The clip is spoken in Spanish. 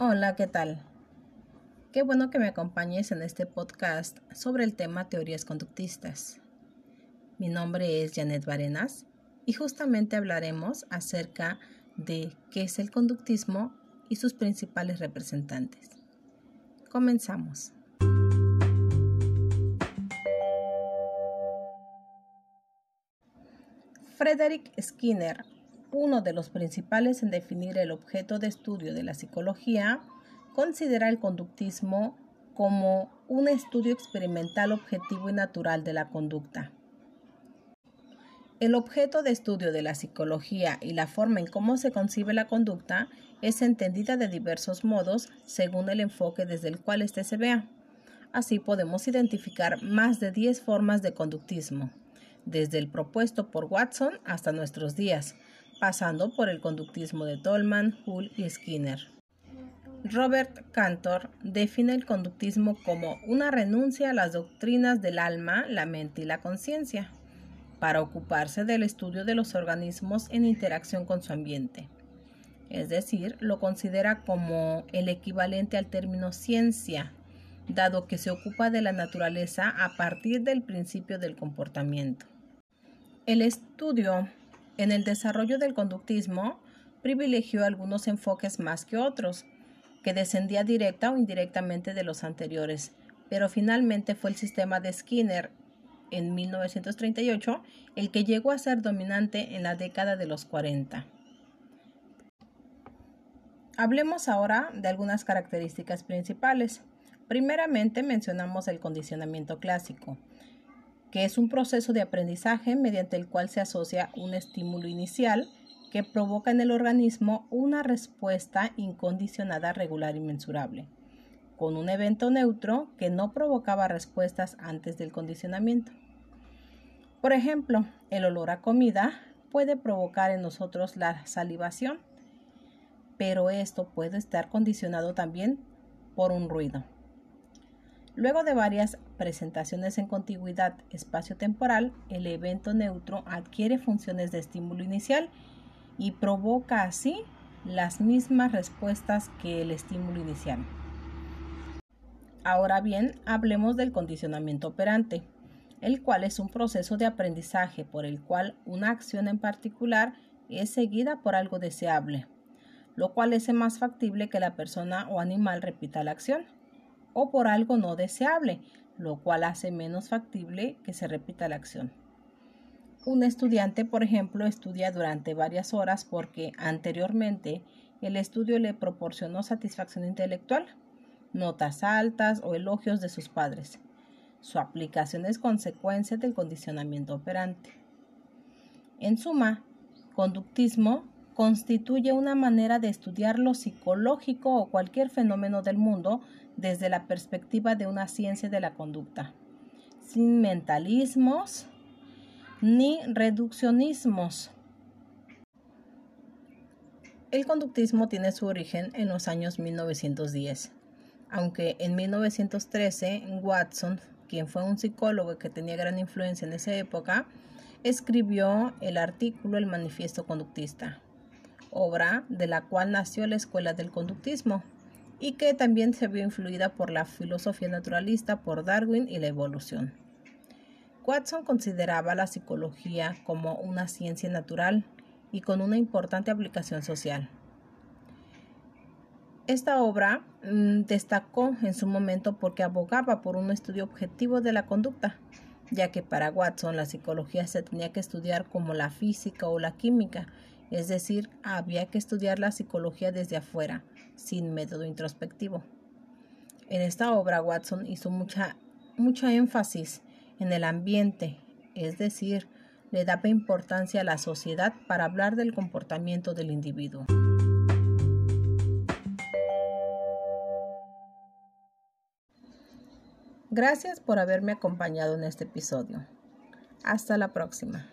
Hola, ¿qué tal? Qué bueno que me acompañes en este podcast sobre el tema teorías conductistas. Mi nombre es Janet Barenas y justamente hablaremos acerca de qué es el conductismo y sus principales representantes. Comenzamos. Frederick Skinner uno de los principales en definir el objeto de estudio de la psicología, considera el conductismo como un estudio experimental objetivo y natural de la conducta. El objeto de estudio de la psicología y la forma en cómo se concibe la conducta es entendida de diversos modos según el enfoque desde el cual éste se vea. Así podemos identificar más de 10 formas de conductismo, desde el propuesto por Watson hasta nuestros días, pasando por el conductismo de Tolman, Hull y Skinner. Robert Cantor define el conductismo como una renuncia a las doctrinas del alma, la mente y la conciencia, para ocuparse del estudio de los organismos en interacción con su ambiente. Es decir, lo considera como el equivalente al término ciencia, dado que se ocupa de la naturaleza a partir del principio del comportamiento. El estudio en el desarrollo del conductismo, privilegió algunos enfoques más que otros, que descendía directa o indirectamente de los anteriores, pero finalmente fue el sistema de Skinner en 1938 el que llegó a ser dominante en la década de los 40. Hablemos ahora de algunas características principales. Primeramente mencionamos el condicionamiento clásico que es un proceso de aprendizaje mediante el cual se asocia un estímulo inicial que provoca en el organismo una respuesta incondicionada, regular y mensurable, con un evento neutro que no provocaba respuestas antes del condicionamiento. Por ejemplo, el olor a comida puede provocar en nosotros la salivación, pero esto puede estar condicionado también por un ruido. Luego de varias presentaciones en contigüidad espacio-temporal, el evento neutro adquiere funciones de estímulo inicial y provoca así las mismas respuestas que el estímulo inicial. Ahora bien, hablemos del condicionamiento operante, el cual es un proceso de aprendizaje por el cual una acción en particular es seguida por algo deseable, lo cual es más factible que la persona o animal repita la acción o por algo no deseable, lo cual hace menos factible que se repita la acción. Un estudiante, por ejemplo, estudia durante varias horas porque anteriormente el estudio le proporcionó satisfacción intelectual, notas altas o elogios de sus padres. Su aplicación es consecuencia del condicionamiento operante. En suma, conductismo constituye una manera de estudiar lo psicológico o cualquier fenómeno del mundo desde la perspectiva de una ciencia de la conducta, sin mentalismos ni reduccionismos. El conductismo tiene su origen en los años 1910, aunque en 1913 Watson, quien fue un psicólogo que tenía gran influencia en esa época, escribió el artículo El Manifiesto Conductista obra de la cual nació la Escuela del Conductismo y que también se vio influida por la filosofía naturalista, por Darwin y la evolución. Watson consideraba la psicología como una ciencia natural y con una importante aplicación social. Esta obra mm, destacó en su momento porque abogaba por un estudio objetivo de la conducta, ya que para Watson la psicología se tenía que estudiar como la física o la química es decir, había que estudiar la psicología desde afuera, sin método introspectivo. En esta obra Watson hizo mucha, mucha énfasis en el ambiente, es decir, le daba importancia a la sociedad para hablar del comportamiento del individuo. Gracias por haberme acompañado en este episodio. Hasta la próxima.